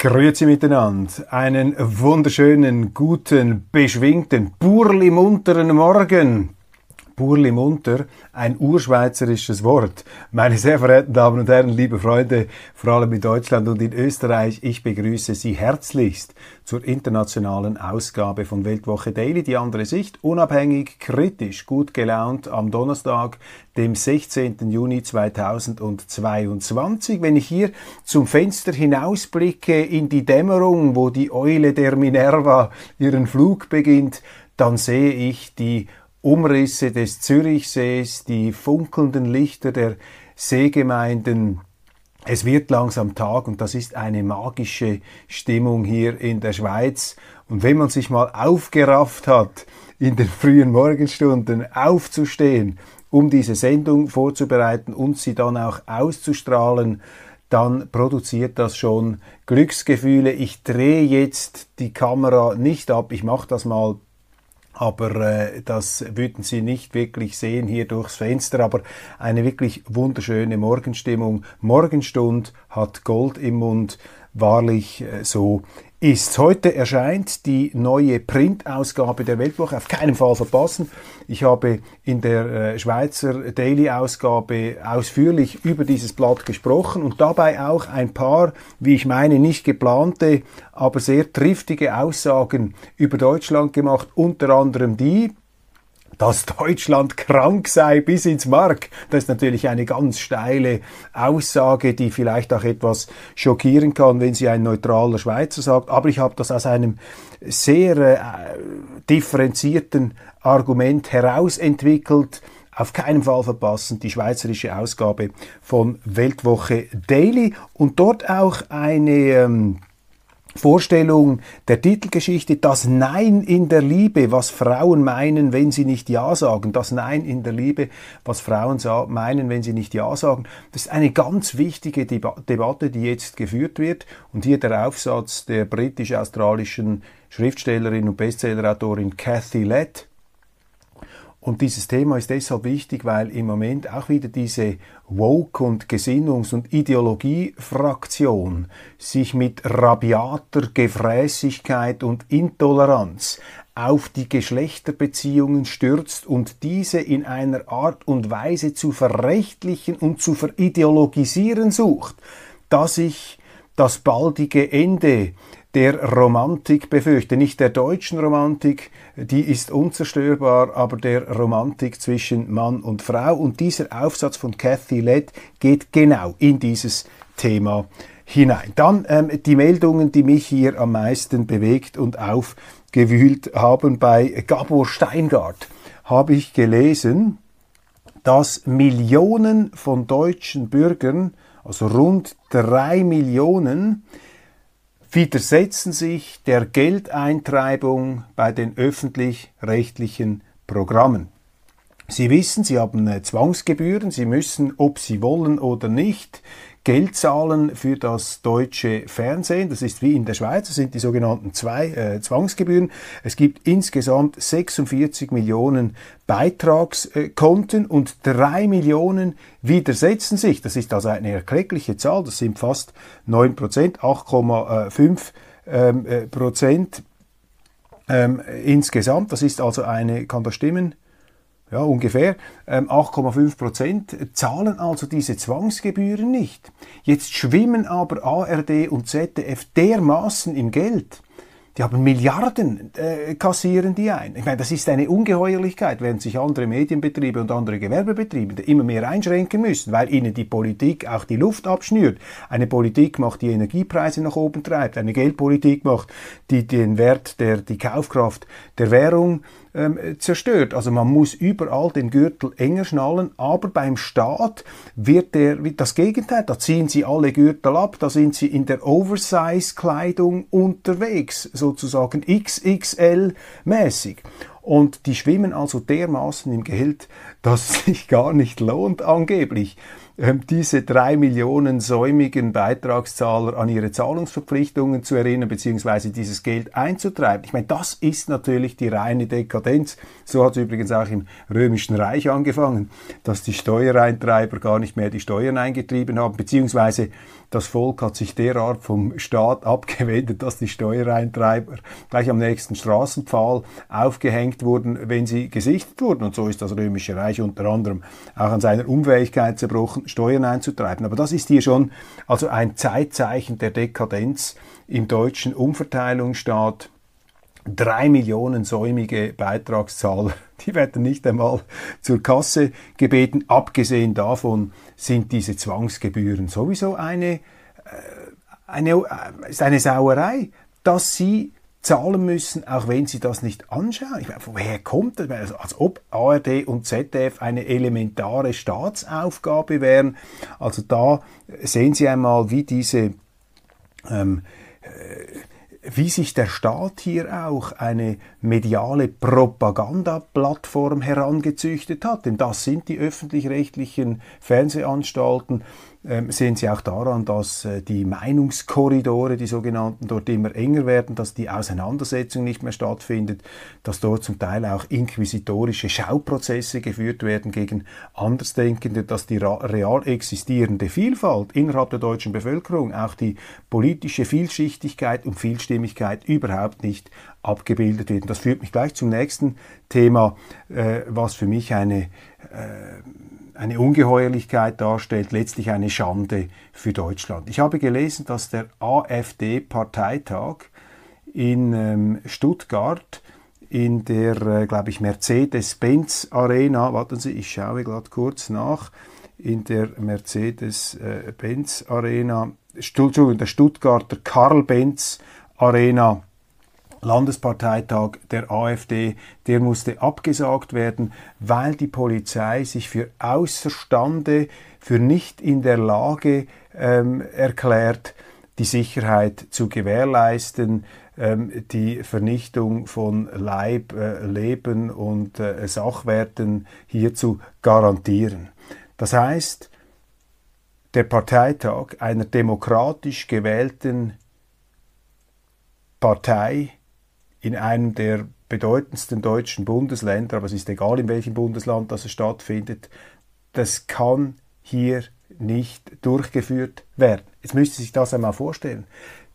Grüezi miteinander. Einen wunderschönen, guten, beschwingten, burli munteren Morgen. Burli munter, ein urschweizerisches Wort. Meine sehr verehrten Damen und Herren, liebe Freunde, vor allem in Deutschland und in Österreich, ich begrüße Sie herzlichst zur internationalen Ausgabe von Weltwoche Daily, die andere Sicht, unabhängig, kritisch, gut gelaunt am Donnerstag, dem 16. Juni 2022. Wenn ich hier zum Fenster hinausblicke in die Dämmerung, wo die Eule der Minerva ihren Flug beginnt, dann sehe ich die Umrisse des Zürichsees, die funkelnden Lichter der Seegemeinden. Es wird langsam Tag und das ist eine magische Stimmung hier in der Schweiz. Und wenn man sich mal aufgerafft hat, in den frühen Morgenstunden aufzustehen, um diese Sendung vorzubereiten und sie dann auch auszustrahlen, dann produziert das schon Glücksgefühle. Ich drehe jetzt die Kamera nicht ab, ich mache das mal aber äh, das würden Sie nicht wirklich sehen hier durchs Fenster, aber eine wirklich wunderschöne Morgenstimmung. Morgenstund hat Gold im Mund, wahrlich äh, so ist. Heute erscheint die neue Printausgabe der Weltwoche. Auf keinen Fall verpassen. Ich habe in der äh, Schweizer Daily-Ausgabe ausführlich über dieses Blatt gesprochen und dabei auch ein paar, wie ich meine, nicht geplante, aber sehr triftige Aussagen über Deutschland gemacht. Unter anderem die, dass Deutschland krank sei bis ins Mark. Das ist natürlich eine ganz steile Aussage, die vielleicht auch etwas schockieren kann, wenn sie ein neutraler Schweizer sagt. Aber ich habe das aus einem sehr äh, differenzierten Argument herausentwickelt. Auf keinen Fall verpassen die schweizerische Ausgabe von Weltwoche Daily und dort auch eine ähm, Vorstellung der Titelgeschichte, das Nein in der Liebe, was Frauen meinen, wenn sie nicht Ja sagen. Das Nein in der Liebe, was Frauen meinen, wenn sie nicht Ja sagen. Das ist eine ganz wichtige Deba Debatte, die jetzt geführt wird. Und hier der Aufsatz der britisch-australischen Schriftstellerin und Bestsellerautorin Cathy Lett und dieses Thema ist deshalb wichtig, weil im Moment auch wieder diese Woke- und Gesinnungs- und Ideologiefraktion sich mit rabiater Gefräßigkeit und Intoleranz auf die Geschlechterbeziehungen stürzt und diese in einer Art und Weise zu verrechtlichen und zu verideologisieren sucht, dass ich das baldige Ende der Romantik befürchte. Nicht der deutschen Romantik, die ist unzerstörbar, aber der Romantik zwischen Mann und Frau. Und dieser Aufsatz von Cathy Led geht genau in dieses Thema hinein. Dann ähm, die Meldungen, die mich hier am meisten bewegt und aufgewühlt haben. Bei Gabor Steingart habe ich gelesen, dass Millionen von deutschen Bürgern, also rund drei Millionen, widersetzen sich der Geldeintreibung bei den öffentlich-rechtlichen Programmen. Sie wissen, Sie haben äh, Zwangsgebühren, Sie müssen, ob Sie wollen oder nicht, Geld zahlen für das deutsche Fernsehen. Das ist wie in der Schweiz, das sind die sogenannten zwei äh, Zwangsgebühren. Es gibt insgesamt 46 Millionen Beitragskonten und drei Millionen widersetzen sich. Das ist also eine erkleckliche Zahl, das sind fast 9 Prozent, 8,5 ähm, äh, Prozent ähm, insgesamt. Das ist also eine, kann das stimmen? Ja, ungefähr, 8,5 ähm, Prozent, zahlen also diese Zwangsgebühren nicht. Jetzt schwimmen aber ARD und ZDF dermaßen im Geld. Die haben Milliarden, äh, kassieren die ein. Ich meine, das ist eine Ungeheuerlichkeit, während sich andere Medienbetriebe und andere Gewerbebetriebe immer mehr einschränken müssen, weil ihnen die Politik auch die Luft abschnürt. Eine Politik macht die Energiepreise nach oben treibt, eine Geldpolitik macht, die den Wert der, die Kaufkraft der Währung ähm, zerstört. Also man muss überall den Gürtel enger schnallen, aber beim Staat wird der das Gegenteil. Da ziehen sie alle Gürtel ab, da sind sie in der Oversize-Kleidung unterwegs, sozusagen XXL-mäßig. Und die schwimmen also dermaßen im Geld, dass es sich gar nicht lohnt, angeblich diese drei Millionen säumigen Beitragszahler an ihre Zahlungsverpflichtungen zu erinnern, beziehungsweise dieses Geld einzutreiben. Ich meine, das ist natürlich die reine Dekadenz. So hat es übrigens auch im Römischen Reich angefangen, dass die Steuereintreiber gar nicht mehr die Steuern eingetrieben haben, beziehungsweise das Volk hat sich derart vom Staat abgewendet, dass die Steuereintreiber gleich am nächsten Straßenpfahl aufgehängt wurden, wenn sie gesichtet wurden. Und so ist das Römische Reich unter anderem auch an seiner Unfähigkeit zerbrochen, Steuern einzutreiben. Aber das ist hier schon also ein Zeitzeichen der Dekadenz im deutschen Umverteilungsstaat. Drei Millionen säumige Beitragszahler, die werden nicht einmal zur Kasse gebeten. Abgesehen davon sind diese Zwangsgebühren sowieso eine, äh, eine, äh, eine Sauerei, dass sie zahlen müssen, auch wenn sie das nicht anschauen. Ich meine, woher kommt das? Also, als ob ARD und ZDF eine elementare Staatsaufgabe wären. Also da sehen Sie einmal, wie diese ähm, äh, wie sich der Staat hier auch eine mediale Propagandaplattform herangezüchtet hat. Denn das sind die öffentlich-rechtlichen Fernsehanstalten, sehen Sie auch daran, dass äh, die Meinungskorridore, die sogenannten, dort immer enger werden, dass die Auseinandersetzung nicht mehr stattfindet, dass dort zum Teil auch inquisitorische Schauprozesse geführt werden gegen Andersdenkende, dass die real existierende Vielfalt innerhalb der deutschen Bevölkerung, auch die politische Vielschichtigkeit und Vielstimmigkeit überhaupt nicht abgebildet wird. Und das führt mich gleich zum nächsten Thema, äh, was für mich eine äh, eine Ungeheuerlichkeit darstellt, letztlich eine Schande für Deutschland. Ich habe gelesen, dass der AfD-Parteitag in ähm, Stuttgart in der, äh, glaube ich, Mercedes-Benz Arena, warten Sie, ich schaue gerade kurz nach, in der Mercedes-Benz Arena, Entschuldigung, der Stuttgarter Karl-Benz Arena Landesparteitag der AfD, der musste abgesagt werden, weil die Polizei sich für außerstande, für nicht in der Lage ähm, erklärt, die Sicherheit zu gewährleisten, ähm, die Vernichtung von Leib, äh, Leben und äh, Sachwerten hier zu garantieren. Das heißt, der Parteitag einer demokratisch gewählten Partei in einem der bedeutendsten deutschen Bundesländer, aber es ist egal, in welchem Bundesland das stattfindet, das kann hier nicht durchgeführt werden. Jetzt müsste sich das einmal vorstellen.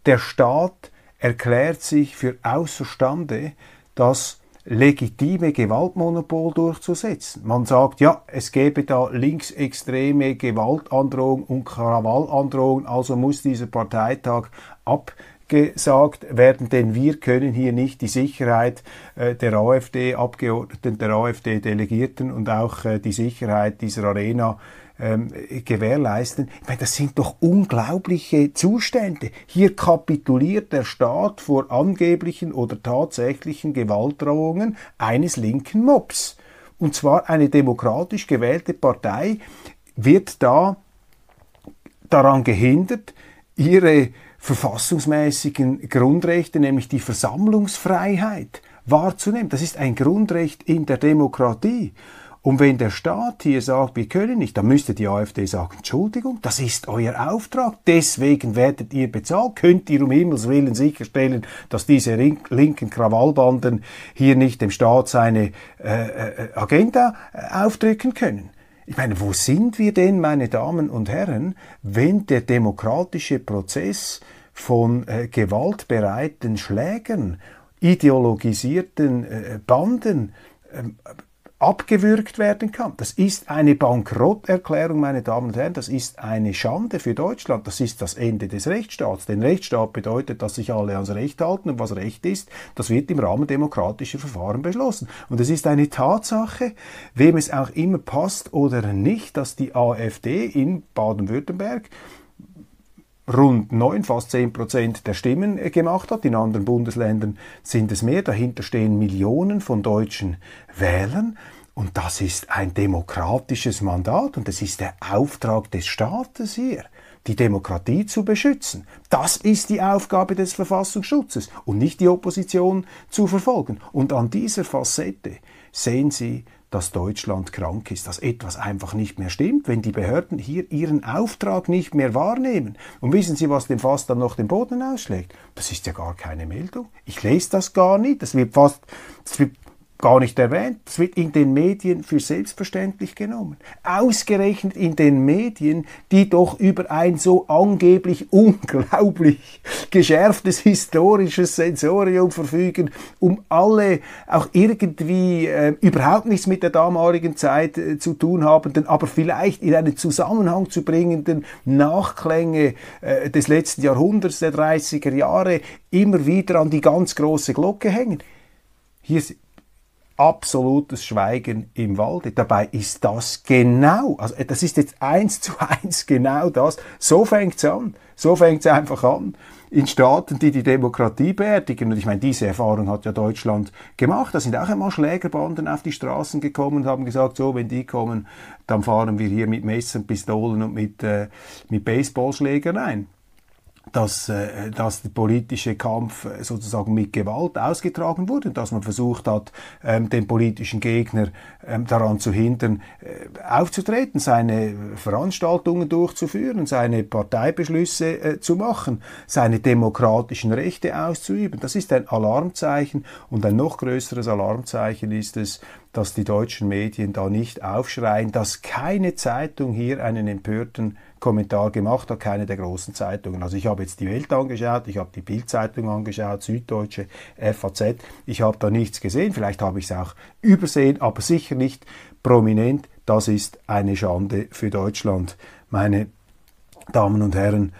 Der Staat erklärt sich für außerstande, das legitime Gewaltmonopol durchzusetzen. Man sagt, ja, es gäbe da linksextreme Gewaltandrohung und Krawallandrohung, also muss dieser Parteitag ab gesagt werden, denn wir können hier nicht die Sicherheit äh, der AfD-Abgeordneten, der AfD-Delegierten und auch äh, die Sicherheit dieser Arena ähm, gewährleisten. Ich meine, das sind doch unglaubliche Zustände. Hier kapituliert der Staat vor angeblichen oder tatsächlichen Gewaltdrohungen eines linken Mobs. Und zwar eine demokratisch gewählte Partei wird da daran gehindert, ihre verfassungsmäßigen Grundrechte, nämlich die Versammlungsfreiheit, wahrzunehmen. Das ist ein Grundrecht in der Demokratie. Und wenn der Staat hier sagt, wir können nicht, dann müsste die AfD sagen, Entschuldigung, das ist euer Auftrag, deswegen werdet ihr bezahlt, könnt ihr um Himmels Willen sicherstellen, dass diese linken Krawallbanden hier nicht dem Staat seine äh, äh, Agenda äh, aufdrücken können. Ich meine, wo sind wir denn, meine Damen und Herren, wenn der demokratische Prozess von äh, gewaltbereiten Schlägern, ideologisierten äh, Banden äh, abgewürgt werden kann. Das ist eine Bankrotterklärung, meine Damen und Herren. Das ist eine Schande für Deutschland. Das ist das Ende des Rechtsstaats. Denn Rechtsstaat bedeutet, dass sich alle ans Recht halten und was Recht ist, das wird im Rahmen demokratischer Verfahren beschlossen. Und es ist eine Tatsache, wem es auch immer passt oder nicht, dass die AfD in Baden-Württemberg rund neun, fast zehn Prozent der Stimmen äh, gemacht hat. In anderen Bundesländern sind es mehr. Dahinter stehen Millionen von deutschen Wählern. Und das ist ein demokratisches Mandat und das ist der Auftrag des Staates hier, die Demokratie zu beschützen. Das ist die Aufgabe des Verfassungsschutzes und nicht die Opposition zu verfolgen. Und an dieser Facette sehen Sie dass Deutschland krank ist, dass etwas einfach nicht mehr stimmt, wenn die Behörden hier ihren Auftrag nicht mehr wahrnehmen. Und wissen Sie, was dem Fass dann noch den Boden ausschlägt? Das ist ja gar keine Meldung. Ich lese das gar nicht. Das wird fast, das wird gar nicht erwähnt. Es wird in den Medien für selbstverständlich genommen. Ausgerechnet in den Medien, die doch über ein so angeblich unglaublich geschärftes historisches Sensorium verfügen, um alle auch irgendwie äh, überhaupt nichts mit der damaligen Zeit äh, zu tun habenden, aber vielleicht in einen Zusammenhang zu bringenden Nachklänge äh, des letzten Jahrhunderts, der 30er Jahre, immer wieder an die ganz große Glocke hängen. Hier absolutes Schweigen im Walde. Dabei ist das genau, also das ist jetzt eins zu eins genau das. So fängt's an. So fängt's einfach an. In Staaten, die die Demokratie beerdigen. Und ich meine, diese Erfahrung hat ja Deutschland gemacht. Da sind auch einmal Schlägerbanden auf die Straßen gekommen und haben gesagt, so, wenn die kommen, dann fahren wir hier mit Messern, Pistolen und mit, äh, mit Baseballschlägern ein dass, äh, dass der politische Kampf äh, sozusagen mit Gewalt ausgetragen wurde, dass man versucht hat, ähm, den politischen Gegner ähm, daran zu hindern, äh, aufzutreten, seine Veranstaltungen durchzuführen, seine Parteibeschlüsse äh, zu machen, seine demokratischen Rechte auszuüben. Das ist ein Alarmzeichen und ein noch größeres Alarmzeichen ist es, dass die deutschen Medien da nicht aufschreien, dass keine Zeitung hier einen empörten Kommentar gemacht hat, keine der großen Zeitungen. Also ich habe jetzt die Welt angeschaut, ich habe die Bildzeitung angeschaut, Süddeutsche, FAZ. Ich habe da nichts gesehen, vielleicht habe ich es auch übersehen, aber sicher nicht prominent. Das ist eine Schande für Deutschland. Meine Damen und Herren,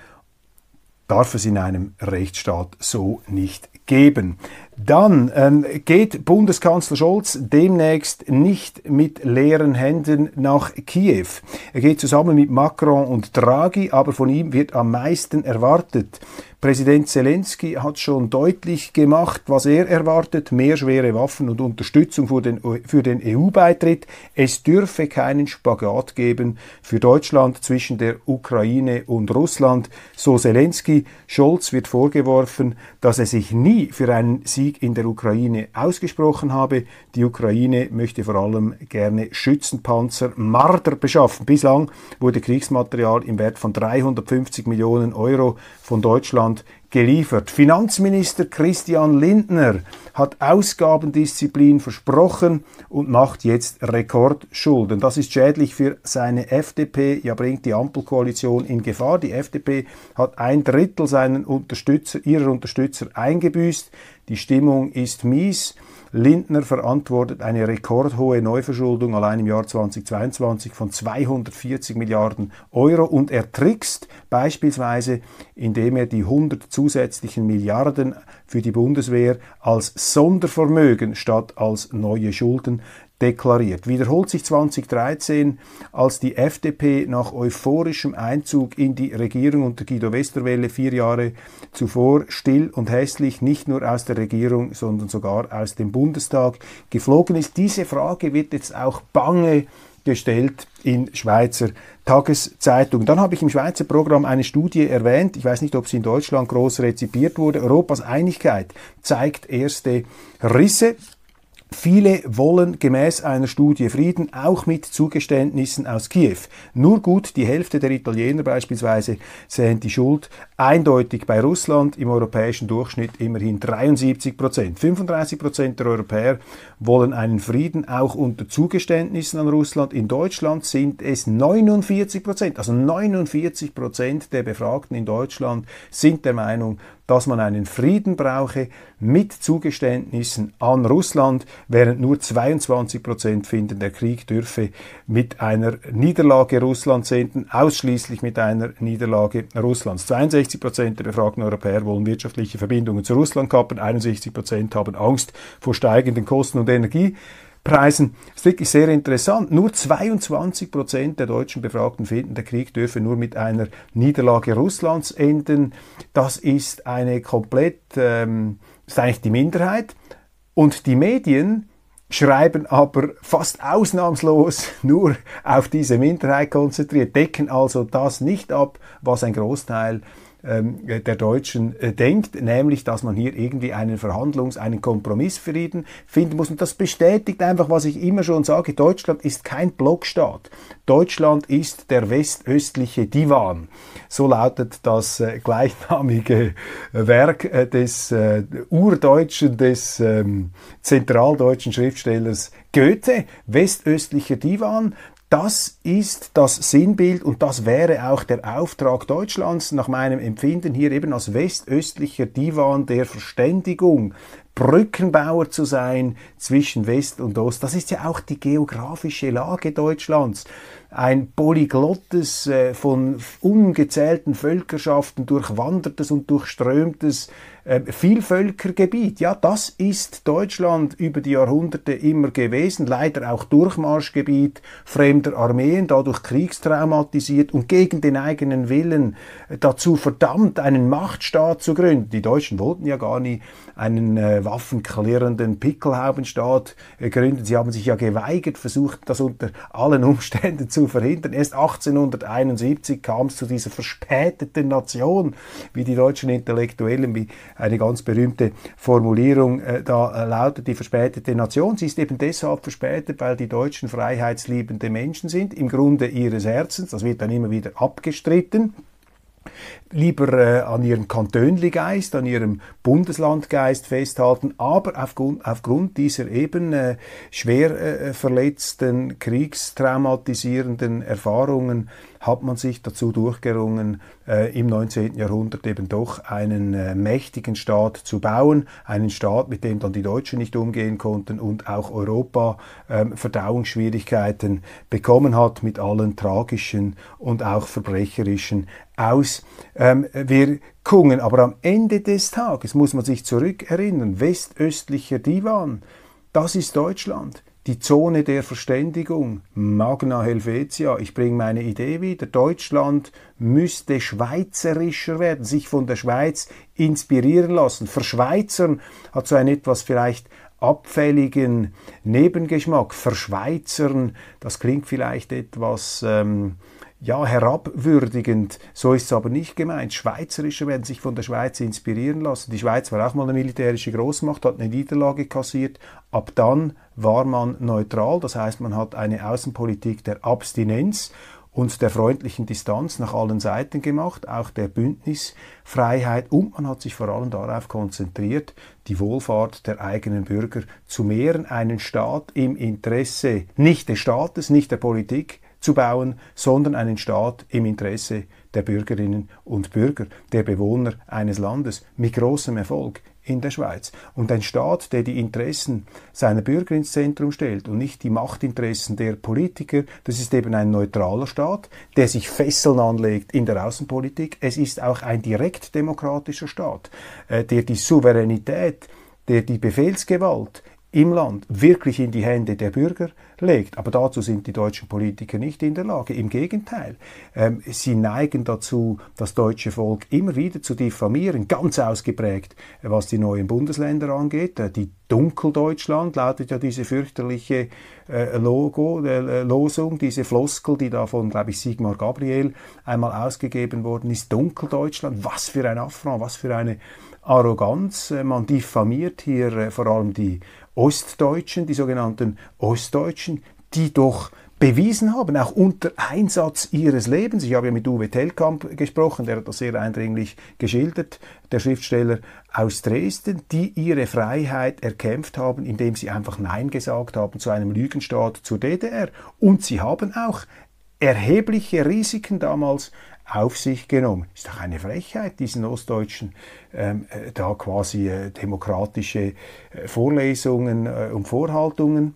darf es in einem Rechtsstaat so nicht geben. Dann ähm, geht Bundeskanzler Scholz demnächst nicht mit leeren Händen nach Kiew. Er geht zusammen mit Macron und Draghi, aber von ihm wird am meisten erwartet. Präsident Zelensky hat schon deutlich gemacht, was er erwartet, mehr schwere Waffen und Unterstützung für den, den EU-Beitritt. Es dürfe keinen Spagat geben für Deutschland zwischen der Ukraine und Russland. So Zelensky. Scholz wird vorgeworfen, dass er sich nie für einen Sieg in der Ukraine ausgesprochen habe. Die Ukraine möchte vor allem gerne Schützenpanzer Marder beschaffen. Bislang wurde Kriegsmaterial im Wert von 350 Millionen Euro von Deutschland Deutschland geliefert. Finanzminister Christian Lindner hat Ausgabendisziplin versprochen und macht jetzt Rekordschulden. Das ist schädlich für seine FDP, ja bringt die Ampelkoalition in Gefahr. Die FDP hat ein Drittel seinen Unterstützer, ihrer Unterstützer eingebüßt. Die Stimmung ist mies. Lindner verantwortet eine rekordhohe Neuverschuldung allein im Jahr 2022 von 240 Milliarden Euro. Und er trickst beispielsweise, indem er die 100 zusätzlichen Milliarden für die Bundeswehr als Sondervermögen statt als neue Schulden deklariert. Wiederholt sich 2013, als die FDP nach euphorischem Einzug in die Regierung unter Guido Westerwelle vier Jahre zuvor still und hässlich nicht nur aus der Regierung, sondern sogar aus dem Bundestag geflogen ist. Diese Frage wird jetzt auch bange gestellt in Schweizer Tageszeitung. Dann habe ich im Schweizer Programm eine Studie erwähnt, ich weiß nicht, ob sie in Deutschland groß rezipiert wurde, Europas Einigkeit zeigt erste Risse. Viele wollen gemäß einer Studie Frieden, auch mit Zugeständnissen aus Kiew. Nur gut die Hälfte der Italiener beispielsweise sehen die Schuld eindeutig bei Russland, im europäischen Durchschnitt immerhin 73 Prozent. 35 Prozent der Europäer wollen einen Frieden auch unter Zugeständnissen an Russland. In Deutschland sind es 49 Prozent, also 49 Prozent der Befragten in Deutschland sind der Meinung, dass man einen Frieden brauche mit Zugeständnissen an Russland, während nur 22 Prozent finden, der Krieg dürfe mit einer Niederlage Russlands enden, ausschließlich mit einer Niederlage Russlands. 62 Prozent der befragten Europäer wollen wirtschaftliche Verbindungen zu Russland kappen, 61 Prozent haben Angst vor steigenden Kosten und Energie. Preisen. Das ist wirklich sehr interessant. Nur 22 Prozent der deutschen Befragten finden, der Krieg dürfe nur mit einer Niederlage Russlands enden. Das ist eine komplett, ähm, ist eigentlich die Minderheit. Und die Medien schreiben aber fast ausnahmslos nur auf diese Minderheit konzentriert, decken also das nicht ab, was ein Großteil der Deutschen äh, denkt, nämlich, dass man hier irgendwie einen Verhandlungs-, einen Kompromissfrieden finden muss. Und das bestätigt einfach, was ich immer schon sage, Deutschland ist kein Blockstaat. Deutschland ist der westöstliche Divan. So lautet das äh, gleichnamige Werk äh, des Urdeutschen, des ähm, zentraldeutschen Schriftstellers Goethe, westöstlicher Divan. Das ist das Sinnbild und das wäre auch der Auftrag Deutschlands nach meinem Empfinden hier eben als westöstlicher Divan der Verständigung, Brückenbauer zu sein zwischen West und Ost. Das ist ja auch die geografische Lage Deutschlands. Ein polyglottes, äh, von ungezählten Völkerschaften durchwandertes und durchströmtes äh, Vielvölkergebiet. Ja, das ist Deutschland über die Jahrhunderte immer gewesen, leider auch Durchmarschgebiet fremder Armeen, dadurch kriegstraumatisiert und gegen den eigenen Willen dazu verdammt, einen Machtstaat zu gründen. Die Deutschen wollten ja gar nie einen äh, waffenklirrenden Pickelhaubenstaat äh, gründen. Sie haben sich ja geweigert, versucht das unter allen Umständen zu verhindern. Erst 1871 kam es zu dieser verspäteten Nation, wie die deutschen Intellektuellen, wie eine ganz berühmte Formulierung äh, da äh, lautet, die verspätete Nation. Sie ist eben deshalb verspätet, weil die Deutschen freiheitsliebende Menschen sind, im Grunde ihres Herzens. Das wird dann immer wieder abgestritten lieber äh, an ihrem Kantönligeist, an ihrem Bundeslandgeist festhalten, aber aufgrund, aufgrund dieser eben äh, schwer äh, verletzten, kriegstraumatisierenden Erfahrungen hat man sich dazu durchgerungen, äh, im 19. Jahrhundert eben doch einen äh, mächtigen Staat zu bauen, einen Staat, mit dem dann die Deutschen nicht umgehen konnten und auch Europa äh, Verdauungsschwierigkeiten bekommen hat mit allen tragischen und auch verbrecherischen Auswirkungen. Aber am Ende des Tages muss man sich zurückerinnern, westöstlicher Divan, das ist Deutschland die Zone der Verständigung, Magna Helvetia, ich bringe meine Idee wieder, Deutschland müsste schweizerischer werden, sich von der Schweiz inspirieren lassen. Verschweizern hat so ein etwas vielleicht abfälligen Nebengeschmack. Verschweizern, das klingt vielleicht etwas ähm, ja, herabwürdigend. So ist es aber nicht gemeint. Schweizerische werden sich von der Schweiz inspirieren lassen. Die Schweiz war auch mal eine militärische Großmacht, hat eine Niederlage kassiert. Ab dann war man neutral. Das heißt, man hat eine Außenpolitik der Abstinenz und der freundlichen Distanz nach allen Seiten gemacht, auch der Bündnisfreiheit und man hat sich vor allem darauf konzentriert, die Wohlfahrt der eigenen Bürger zu mehren, einen Staat im Interesse nicht des Staates, nicht der Politik, zu bauen, sondern einen Staat im Interesse der Bürgerinnen und Bürger, der Bewohner eines Landes mit großem Erfolg in der Schweiz. Und ein Staat, der die Interessen seiner Bürger ins Zentrum stellt und nicht die Machtinteressen der Politiker, das ist eben ein neutraler Staat, der sich Fesseln anlegt in der Außenpolitik. Es ist auch ein direkt demokratischer Staat, äh, der die Souveränität, der die Befehlsgewalt im Land wirklich in die Hände der Bürger legt. Aber dazu sind die deutschen Politiker nicht in der Lage. Im Gegenteil, ähm, sie neigen dazu, das deutsche Volk immer wieder zu diffamieren, ganz ausgeprägt, was die neuen Bundesländer angeht. Äh, die Dunkeldeutschland lautet ja diese fürchterliche äh, Logo, äh, Losung, diese Floskel, die da von, glaube ich, Sigmar Gabriel einmal ausgegeben worden ist. Dunkeldeutschland, was für ein Affront, was für eine Arroganz. Äh, man diffamiert hier äh, vor allem die Ostdeutschen, die sogenannten Ostdeutschen, die doch bewiesen haben, auch unter Einsatz ihres Lebens. Ich habe ja mit Uwe Tellkamp gesprochen, der hat das sehr eindringlich geschildert, der Schriftsteller aus Dresden, die ihre Freiheit erkämpft haben, indem sie einfach Nein gesagt haben zu einem Lügenstaat, zur DDR. Und sie haben auch erhebliche Risiken damals auf sich genommen. Ist doch eine Frechheit, diesen Ostdeutschen ähm, äh, da quasi äh, demokratische äh, Vorlesungen äh, und Vorhaltungen.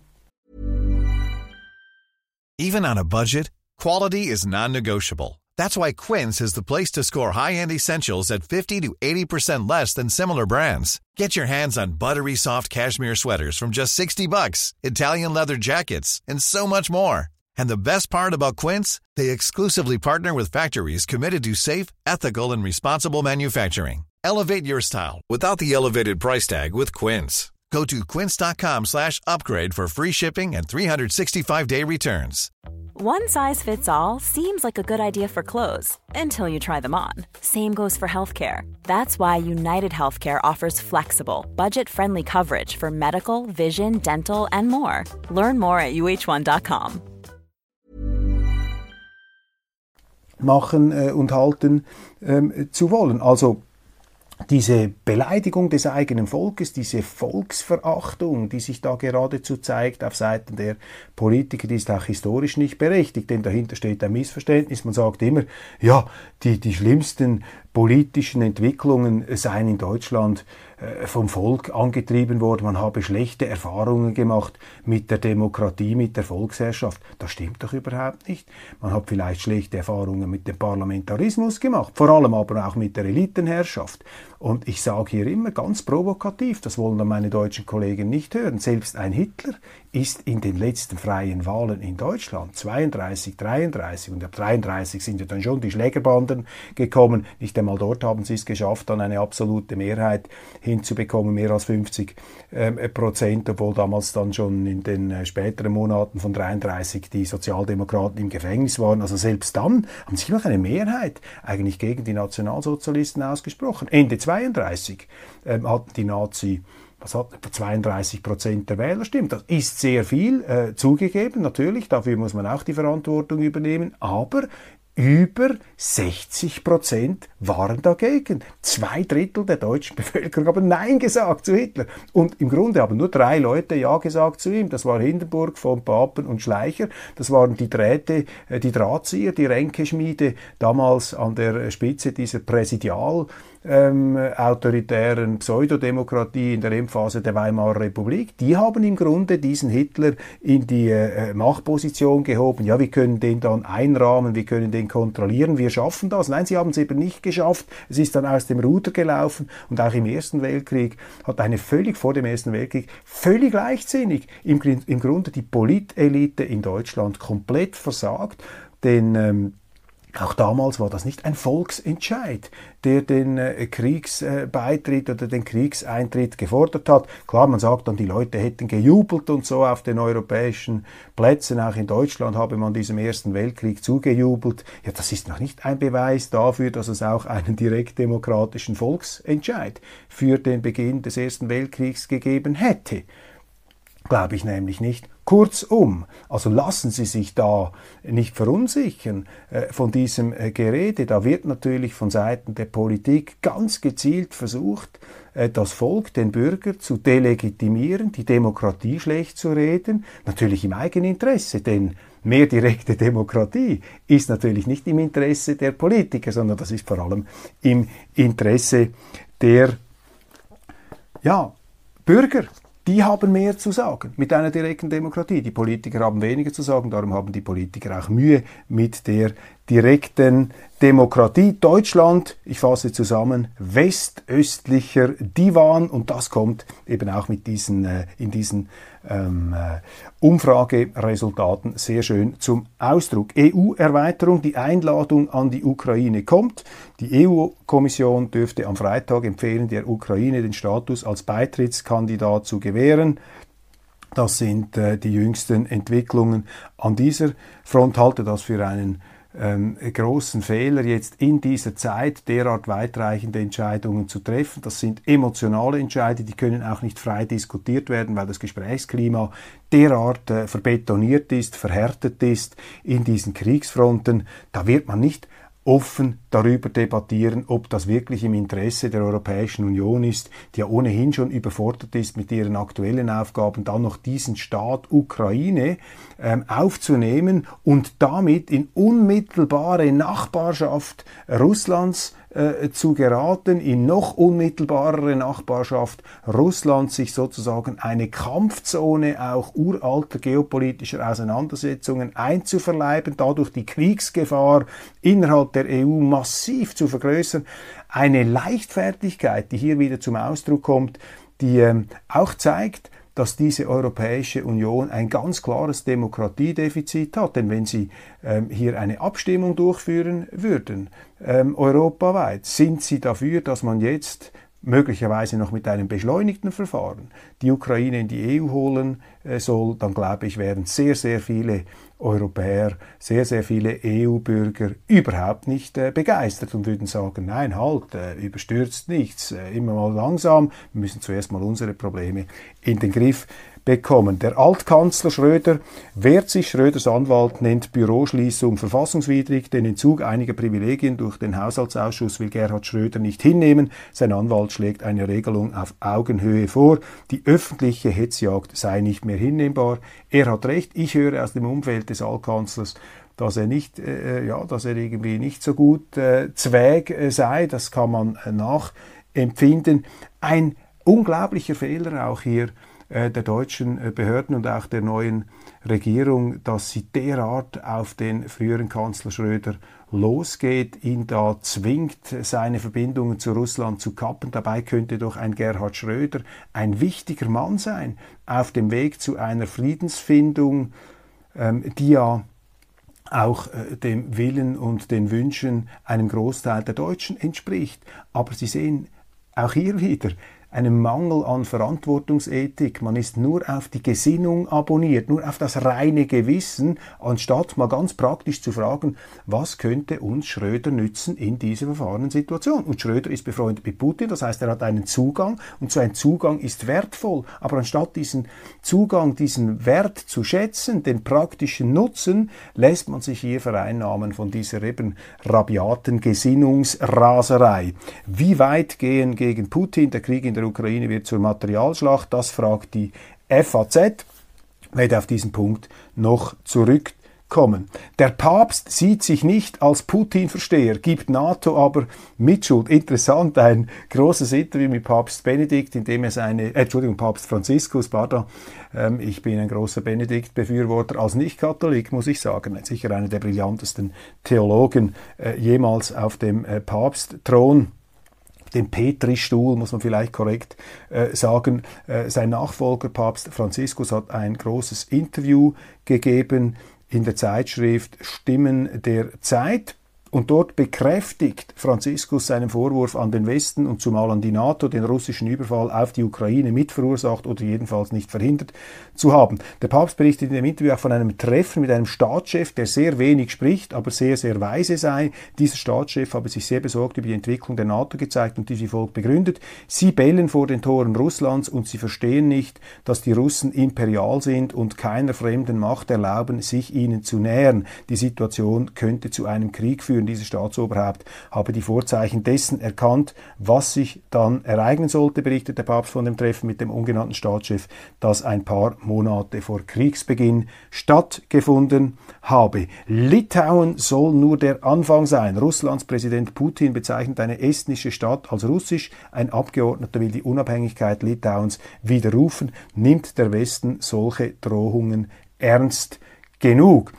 Even on a budget, quality is non-negotiable. That's why Quince is the place to score high-end essentials at 50 to 80% less than similar brands. Get your hands on buttery soft cashmere sweaters from just 60 bucks, Italian leather jackets, and so much more. And the best part about Quince, they exclusively partner with factories committed to safe, ethical, and responsible manufacturing. Elevate your style without the elevated price tag with Quince. Go to quince.com slash upgrade for free shipping and 365-day returns. One size fits all seems like a good idea for clothes until you try them on. Same goes for healthcare. That's why United Healthcare offers flexible, budget friendly coverage for medical, vision, dental, and more. Learn more at uh1.com. Machen äh, und halten ähm, zu wollen. Also diese Beleidigung des eigenen Volkes, diese Volksverachtung, die sich da geradezu zeigt auf Seiten der Politiker, die ist auch historisch nicht berechtigt, denn dahinter steht ein Missverständnis. Man sagt immer, ja, die, die schlimmsten politischen Entwicklungen seien in Deutschland äh, vom Volk angetrieben worden, man habe schlechte Erfahrungen gemacht mit der Demokratie, mit der Volksherrschaft. Das stimmt doch überhaupt nicht. Man hat vielleicht schlechte Erfahrungen mit dem Parlamentarismus gemacht, vor allem aber auch mit der Elitenherrschaft. Und ich sage hier immer ganz provokativ, das wollen dann meine deutschen Kollegen nicht hören, selbst ein Hitler ist in den letzten freien Wahlen in Deutschland 32, 33 und ab 33 sind ja dann schon die Schlägerbanden gekommen. Nicht einmal dort haben sie es geschafft, dann eine absolute Mehrheit hinzubekommen, mehr als 50 ähm, Prozent, obwohl damals dann schon in den äh, späteren Monaten von 33 die Sozialdemokraten im Gefängnis waren. Also selbst dann haben sich noch eine Mehrheit eigentlich gegen die Nationalsozialisten ausgesprochen. Ende 32 ähm, hatten die Nazi was hat etwa 32 Prozent der Wähler stimmt. Das ist sehr viel, äh, zugegeben, natürlich, dafür muss man auch die Verantwortung übernehmen, aber über 60 Prozent waren dagegen. Zwei Drittel der deutschen Bevölkerung haben Nein gesagt zu Hitler. Und im Grunde haben nur drei Leute Ja gesagt zu ihm. Das war Hindenburg, von Papen und Schleicher. Das waren die Drähte, äh, die Drahtzieher, die Ränkeschmiede, damals an der Spitze dieser Präsidial ähm, autoritären Pseudodemokratie in der Endphase der Weimarer Republik, die haben im Grunde diesen Hitler in die äh, Machtposition gehoben. Ja, wir können den dann einrahmen, wir können den kontrollieren, wir schaffen das. Nein, sie haben es eben nicht geschafft. Es ist dann aus dem Ruder gelaufen und auch im Ersten Weltkrieg hat eine völlig vor dem Ersten Weltkrieg völlig leichtsinnig im, im Grunde die Politelite in Deutschland komplett versagt, denn ähm, auch damals war das nicht ein Volksentscheid, der den äh, Kriegsbeitritt oder den Kriegseintritt gefordert hat. Klar, man sagt dann, die Leute hätten gejubelt und so auf den europäischen Plätzen, auch in Deutschland habe man diesem Ersten Weltkrieg zugejubelt. Ja, das ist noch nicht ein Beweis dafür, dass es auch einen direktdemokratischen Volksentscheid für den Beginn des Ersten Weltkriegs gegeben hätte. Glaube ich nämlich nicht. Kurzum, also lassen Sie sich da nicht verunsichern äh, von diesem äh, Gerede. Da wird natürlich von Seiten der Politik ganz gezielt versucht, äh, das Volk, den Bürger zu delegitimieren, die Demokratie schlecht zu reden, natürlich im eigenen Interesse, denn mehr direkte Demokratie ist natürlich nicht im Interesse der Politiker, sondern das ist vor allem im Interesse der ja, Bürger die haben mehr zu sagen mit einer direkten Demokratie. Die Politiker haben weniger zu sagen, darum haben die Politiker auch Mühe mit der direkten Demokratie. Deutschland, ich fasse zusammen, westöstlicher Divan und das kommt eben auch mit diesen, äh, in diesen ähm, äh, Umfrageresultaten sehr schön zum Ausdruck. EU-Erweiterung, die Einladung an die Ukraine kommt. Die EU-Kommission dürfte am Freitag empfehlen, der Ukraine den Status als Beitrittskandidat zu gewähren. Das sind äh, die jüngsten Entwicklungen an dieser Front. Halte das für einen ähm, großen Fehler, jetzt in dieser Zeit derart weitreichende Entscheidungen zu treffen. Das sind emotionale Entscheidungen, die können auch nicht frei diskutiert werden, weil das Gesprächsklima derart äh, verbetoniert ist, verhärtet ist in diesen Kriegsfronten. Da wird man nicht offen darüber debattieren, ob das wirklich im Interesse der Europäischen Union ist, die ja ohnehin schon überfordert ist mit ihren aktuellen Aufgaben, dann noch diesen Staat Ukraine ähm, aufzunehmen und damit in unmittelbare Nachbarschaft Russlands äh, zu geraten, in noch unmittelbarere Nachbarschaft Russlands sich sozusagen eine Kampfzone auch uralter geopolitischer Auseinandersetzungen einzuverleiben, dadurch die Kriegsgefahr innerhalb der EU massiv zu vergrößern. Eine Leichtfertigkeit, die hier wieder zum Ausdruck kommt, die ähm, auch zeigt, dass diese Europäische Union ein ganz klares Demokratiedefizit hat. Denn wenn Sie ähm, hier eine Abstimmung durchführen würden, ähm, europaweit, sind Sie dafür, dass man jetzt möglicherweise noch mit einem beschleunigten Verfahren die Ukraine in die EU holen äh, soll, dann glaube ich, wären sehr, sehr viele Europäer, sehr, sehr viele EU-Bürger überhaupt nicht äh, begeistert und würden sagen, nein, halt, äh, überstürzt nichts, äh, immer mal langsam, wir müssen zuerst mal unsere Probleme in den Griff bekommen. Der Altkanzler Schröder wehrt sich. Schröders Anwalt nennt Büroschließung verfassungswidrig. Den Entzug einiger Privilegien durch den Haushaltsausschuss will Gerhard Schröder nicht hinnehmen. Sein Anwalt schlägt eine Regelung auf Augenhöhe vor. Die öffentliche Hetzjagd sei nicht mehr hinnehmbar. Er hat recht. Ich höre aus dem Umfeld des Altkanzlers, dass er nicht, äh, ja, dass er irgendwie nicht so gut äh, Zweig äh, sei. Das kann man äh, nachempfinden. Ein unglaublicher Fehler auch hier äh, der deutschen äh, Behörden und auch der neuen Regierung, dass sie derart auf den früheren Kanzler Schröder losgeht, ihn da zwingt, seine Verbindungen zu Russland zu kappen. Dabei könnte doch ein Gerhard Schröder ein wichtiger Mann sein auf dem Weg zu einer Friedensfindung, ähm, die ja auch äh, dem Willen und den Wünschen einem Großteil der Deutschen entspricht. Aber Sie sehen auch hier wieder, einem Mangel an Verantwortungsethik. Man ist nur auf die Gesinnung abonniert, nur auf das reine Gewissen, anstatt mal ganz praktisch zu fragen, was könnte uns Schröder nützen in dieser verfahrenen Situation. Und Schröder ist befreundet mit Putin, das heißt, er hat einen Zugang und so ein Zugang ist wertvoll. Aber anstatt diesen Zugang, diesen Wert zu schätzen, den praktischen Nutzen, lässt man sich hier vereinnahmen von dieser eben rabiaten Gesinnungsraserei. Wie weit gehen gegen Putin der Krieg in der Ukraine wird zur Materialschlacht. Das fragt die FAZ. Werde auf diesen Punkt noch zurückkommen. Der Papst sieht sich nicht als Putin-Versteher, gibt NATO aber Mitschuld. Interessant, ein großes Interview mit Papst Benedikt, in dem er seine, äh, Entschuldigung, Papst Franziskus, pardon, ähm, ich bin ein großer Benedikt-Befürworter als Nicht-Katholik, muss ich sagen. Sicher einer der brillantesten Theologen äh, jemals auf dem äh, Papstthron den Petristuhl, muss man vielleicht korrekt äh, sagen. Äh, sein Nachfolger, Papst Franziskus, hat ein großes Interview gegeben in der Zeitschrift Stimmen der Zeit. Und dort bekräftigt Franziskus seinen Vorwurf an den Westen und zumal an die NATO, den russischen Überfall auf die Ukraine mitverursacht oder jedenfalls nicht verhindert zu haben. Der Papst berichtet in dem Interview auch von einem Treffen mit einem Staatschef, der sehr wenig spricht, aber sehr, sehr weise sei. Dieser Staatschef habe sich sehr besorgt über die Entwicklung der NATO gezeigt und diese Volk begründet. Sie bellen vor den Toren Russlands und sie verstehen nicht, dass die Russen imperial sind und keiner fremden Macht erlauben, sich ihnen zu nähern. Die Situation könnte zu einem Krieg führen führen. Dieses Staatsoberhaupt habe die Vorzeichen dessen erkannt, was sich dann ereignen sollte, berichtet der Papst von dem Treffen mit dem ungenannten Staatschef, das ein paar Monate vor Kriegsbeginn stattgefunden habe. Litauen soll nur der Anfang sein. Russlands Präsident Putin bezeichnet eine estnische Stadt als russisch. Ein Abgeordneter will die Unabhängigkeit Litauens widerrufen. Nimmt der Westen solche Drohungen ernst genug?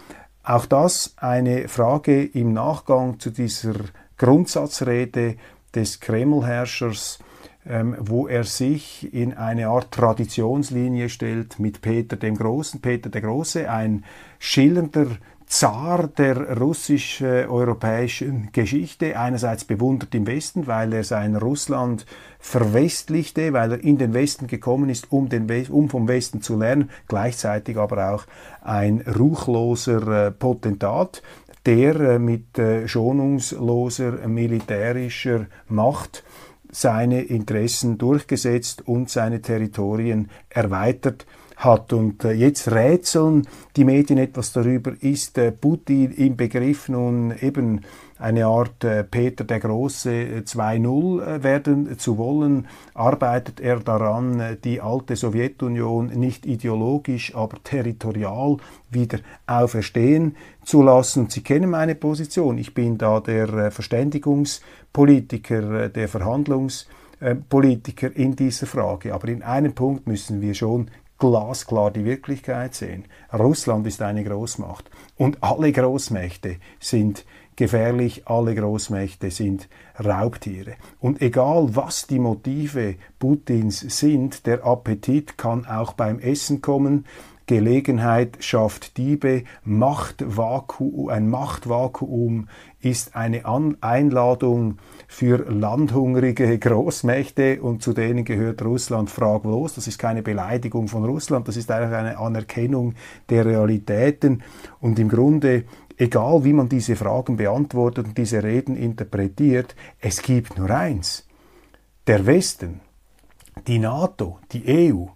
Auch das eine Frage im Nachgang zu dieser Grundsatzrede des Kremlherrschers, ähm, wo er sich in eine Art Traditionslinie stellt mit Peter dem Großen. Peter der Große, ein schillernder Zar der russisch-europäischen Geschichte. Einerseits bewundert im Westen, weil er sein Russland verwestlichte, weil er in den Westen gekommen ist, um, den um vom Westen zu lernen, gleichzeitig aber auch ein ruchloser äh, Potentat, der äh, mit äh, schonungsloser militärischer Macht seine Interessen durchgesetzt und seine Territorien erweitert hat. Und äh, jetzt rätseln die Medien etwas darüber, ist äh, Putin im Begriff nun eben eine Art äh, Peter der Große 2.0 äh, werden zu wollen, arbeitet er daran, die alte Sowjetunion nicht ideologisch, aber territorial wieder auferstehen zu lassen. Sie kennen meine Position. Ich bin da der Verständigungspolitiker, der Verhandlungspolitiker in dieser Frage. Aber in einem Punkt müssen wir schon glasklar die Wirklichkeit sehen. Russland ist eine Großmacht und alle Großmächte sind gefährlich, alle Großmächte sind Raubtiere. Und egal was die Motive Putins sind, der Appetit kann auch beim Essen kommen. Gelegenheit schafft Diebe, Machtvakuum, ein Machtvakuum ist eine Einladung für landhungrige Großmächte und zu denen gehört Russland fraglos. Das ist keine Beleidigung von Russland, das ist einfach eine Anerkennung der Realitäten und im Grunde egal wie man diese Fragen beantwortet und diese Reden interpretiert, es gibt nur eins. Der Westen, die NATO, die EU,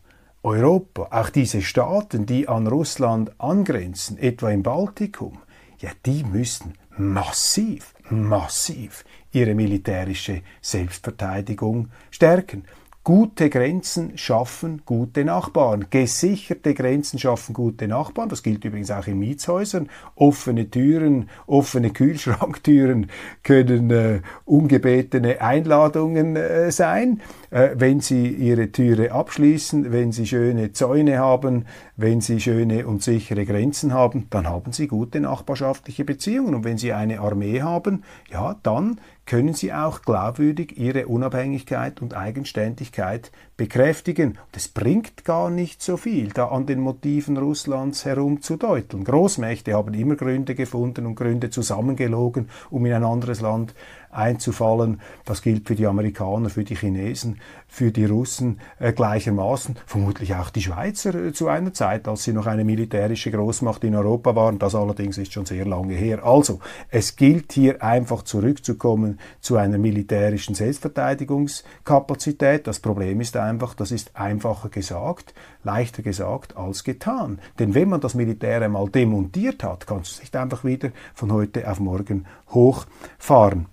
Europa, auch diese Staaten, die an Russland angrenzen, etwa im Baltikum, ja, die müssen massiv, massiv ihre militärische Selbstverteidigung stärken. Gute Grenzen schaffen gute Nachbarn. Gesicherte Grenzen schaffen gute Nachbarn. Das gilt übrigens auch in Mietshäusern. Offene Türen, offene Kühlschranktüren können äh, ungebetene Einladungen äh, sein. Äh, wenn Sie Ihre Türe abschließen, wenn Sie schöne Zäune haben, wenn Sie schöne und sichere Grenzen haben, dann haben Sie gute nachbarschaftliche Beziehungen. Und wenn Sie eine Armee haben, ja, dann können sie auch glaubwürdig ihre Unabhängigkeit und Eigenständigkeit bekräftigen. Es bringt gar nicht so viel, da an den Motiven Russlands herumzudeuteln. Großmächte haben immer Gründe gefunden und Gründe zusammengelogen, um in ein anderes Land einzufallen. Das gilt für die Amerikaner, für die Chinesen, für die Russen äh, gleichermaßen, vermutlich auch die Schweizer äh, zu einer Zeit, als sie noch eine militärische Großmacht in Europa waren. Das allerdings ist schon sehr lange her. Also, es gilt hier einfach zurückzukommen zu einer militärischen Selbstverteidigungskapazität. Das Problem ist einfach, das ist einfacher gesagt, leichter gesagt als getan. Denn wenn man das Militär einmal demontiert hat, kannst du es nicht einfach wieder von heute auf morgen hochfahren.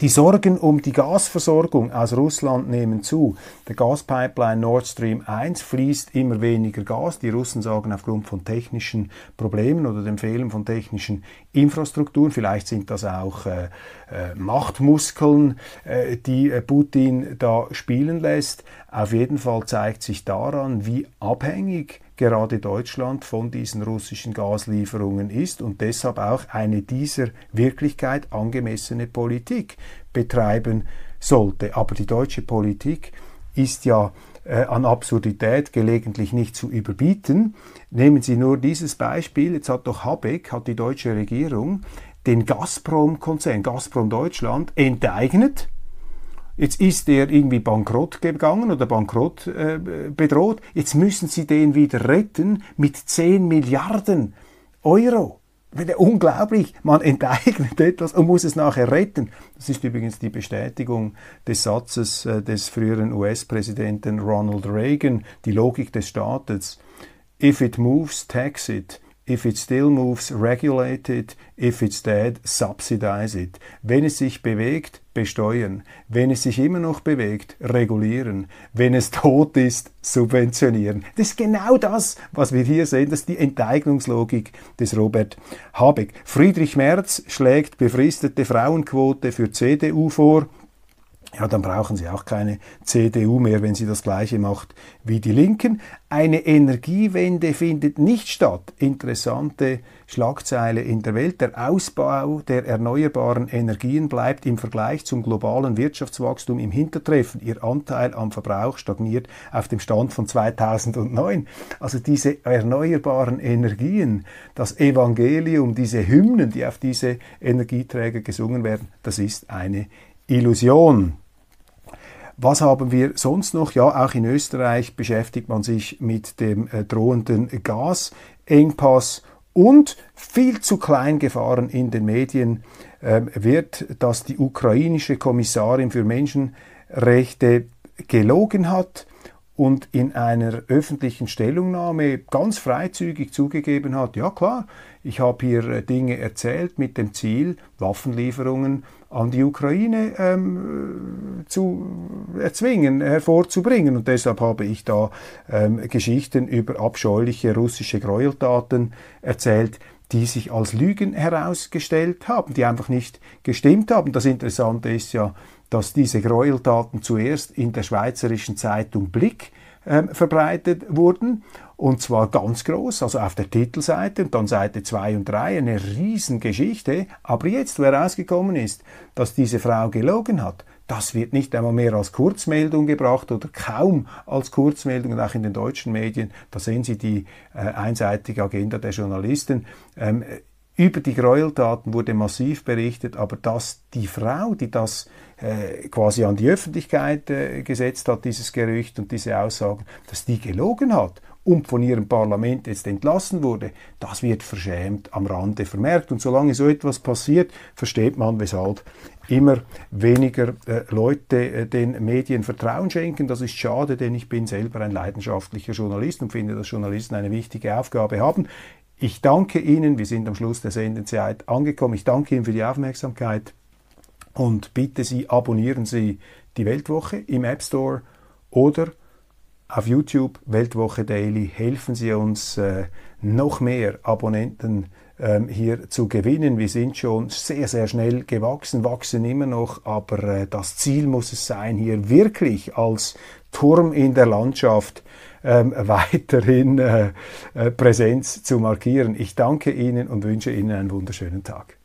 Die Sorgen um die Gasversorgung aus Russland nehmen zu. Der Gaspipeline Nord Stream 1 fließt immer weniger Gas. Die Russen sagen aufgrund von technischen Problemen oder dem Fehlen von technischen Infrastrukturen. Vielleicht sind das auch äh, äh, Machtmuskeln, äh, die äh, Putin da spielen lässt. Auf jeden Fall zeigt sich daran, wie abhängig gerade Deutschland von diesen russischen Gaslieferungen ist und deshalb auch eine dieser Wirklichkeit angemessene Politik betreiben sollte. Aber die deutsche Politik ist ja äh, an Absurdität gelegentlich nicht zu überbieten. Nehmen Sie nur dieses Beispiel. Jetzt hat doch Habeck, hat die deutsche Regierung den Gazprom-Konzern, Gazprom Deutschland, enteignet Jetzt ist er irgendwie bankrott gegangen oder bankrott äh, bedroht. Jetzt müssen sie den wieder retten mit 10 Milliarden Euro. Unglaublich, man enteignet etwas und muss es nachher retten. Das ist übrigens die Bestätigung des Satzes äh, des früheren US-Präsidenten Ronald Reagan, die Logik des Staates. If it moves, tax it. If it still moves, regulate it. If it's dead, subsidize it. Wenn es sich bewegt, besteuern. Wenn es sich immer noch bewegt, regulieren. Wenn es tot ist, subventionieren. Das ist genau das, was wir hier sehen. Das ist die Enteignungslogik des Robert Habeck. Friedrich Merz schlägt befristete Frauenquote für CDU vor ja, dann brauchen Sie auch keine CDU mehr, wenn sie das Gleiche macht wie die Linken. Eine Energiewende findet nicht statt. Interessante Schlagzeile in der Welt. Der Ausbau der erneuerbaren Energien bleibt im Vergleich zum globalen Wirtschaftswachstum im Hintertreffen. Ihr Anteil am Verbrauch stagniert auf dem Stand von 2009. Also diese erneuerbaren Energien, das Evangelium, diese Hymnen, die auf diese Energieträger gesungen werden, das ist eine Illusion. Was haben wir sonst noch? Ja, auch in Österreich beschäftigt man sich mit dem äh, drohenden Gasengpass und viel zu klein gefahren in den Medien äh, wird, dass die ukrainische Kommissarin für Menschenrechte gelogen hat und in einer öffentlichen Stellungnahme ganz freizügig zugegeben hat, ja klar, ich habe hier äh, Dinge erzählt mit dem Ziel, Waffenlieferungen an die Ukraine ähm, zu erzwingen, hervorzubringen. Und deshalb habe ich da ähm, Geschichten über abscheuliche russische Gräueltaten erzählt, die sich als Lügen herausgestellt haben, die einfach nicht gestimmt haben. Das Interessante ist ja, dass diese Gräueltaten zuerst in der schweizerischen Zeitung Blick äh, verbreitet wurden und zwar ganz groß, also auf der Titelseite und dann Seite 2 und 3, eine Riesengeschichte. Aber jetzt, wo herausgekommen ist, dass diese Frau gelogen hat, das wird nicht einmal mehr als Kurzmeldung gebracht oder kaum als Kurzmeldung, und auch in den deutschen Medien. Da sehen Sie die äh, einseitige Agenda der Journalisten. Ähm, über die Gräueltaten wurde massiv berichtet, aber dass die Frau, die das äh, quasi an die Öffentlichkeit äh, gesetzt hat, dieses Gerücht und diese Aussagen, dass die gelogen hat und von ihrem Parlament jetzt entlassen wurde, das wird verschämt am Rande vermerkt. Und solange so etwas passiert, versteht man, weshalb immer weniger äh, Leute äh, den Medien Vertrauen schenken. Das ist schade, denn ich bin selber ein leidenschaftlicher Journalist und finde, dass Journalisten eine wichtige Aufgabe haben. Ich danke Ihnen, wir sind am Schluss der Sendezeit angekommen. Ich danke Ihnen für die Aufmerksamkeit und bitte Sie, abonnieren Sie die Weltwoche im App Store oder auf YouTube Weltwoche Daily. Helfen Sie uns, äh, noch mehr Abonnenten ähm, hier zu gewinnen. Wir sind schon sehr, sehr schnell gewachsen, wachsen immer noch, aber äh, das Ziel muss es sein, hier wirklich als Turm in der Landschaft ähm, weiterhin äh, äh, Präsenz zu markieren. Ich danke Ihnen und wünsche Ihnen einen wunderschönen Tag.